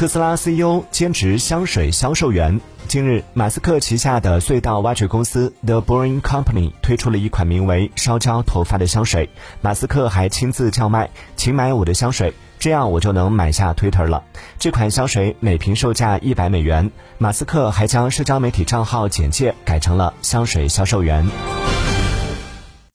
特斯拉 CEO 兼职香水销售员。近日，马斯克旗下的隧道挖掘公司 The Boring Company 推出了一款名为“烧焦头发”的香水。马斯克还亲自叫卖：“请买我的香水，这样我就能买下 Twitter 了。”这款香水每瓶售价一百美元。马斯克还将社交媒体账号简介改成了“香水销售员”。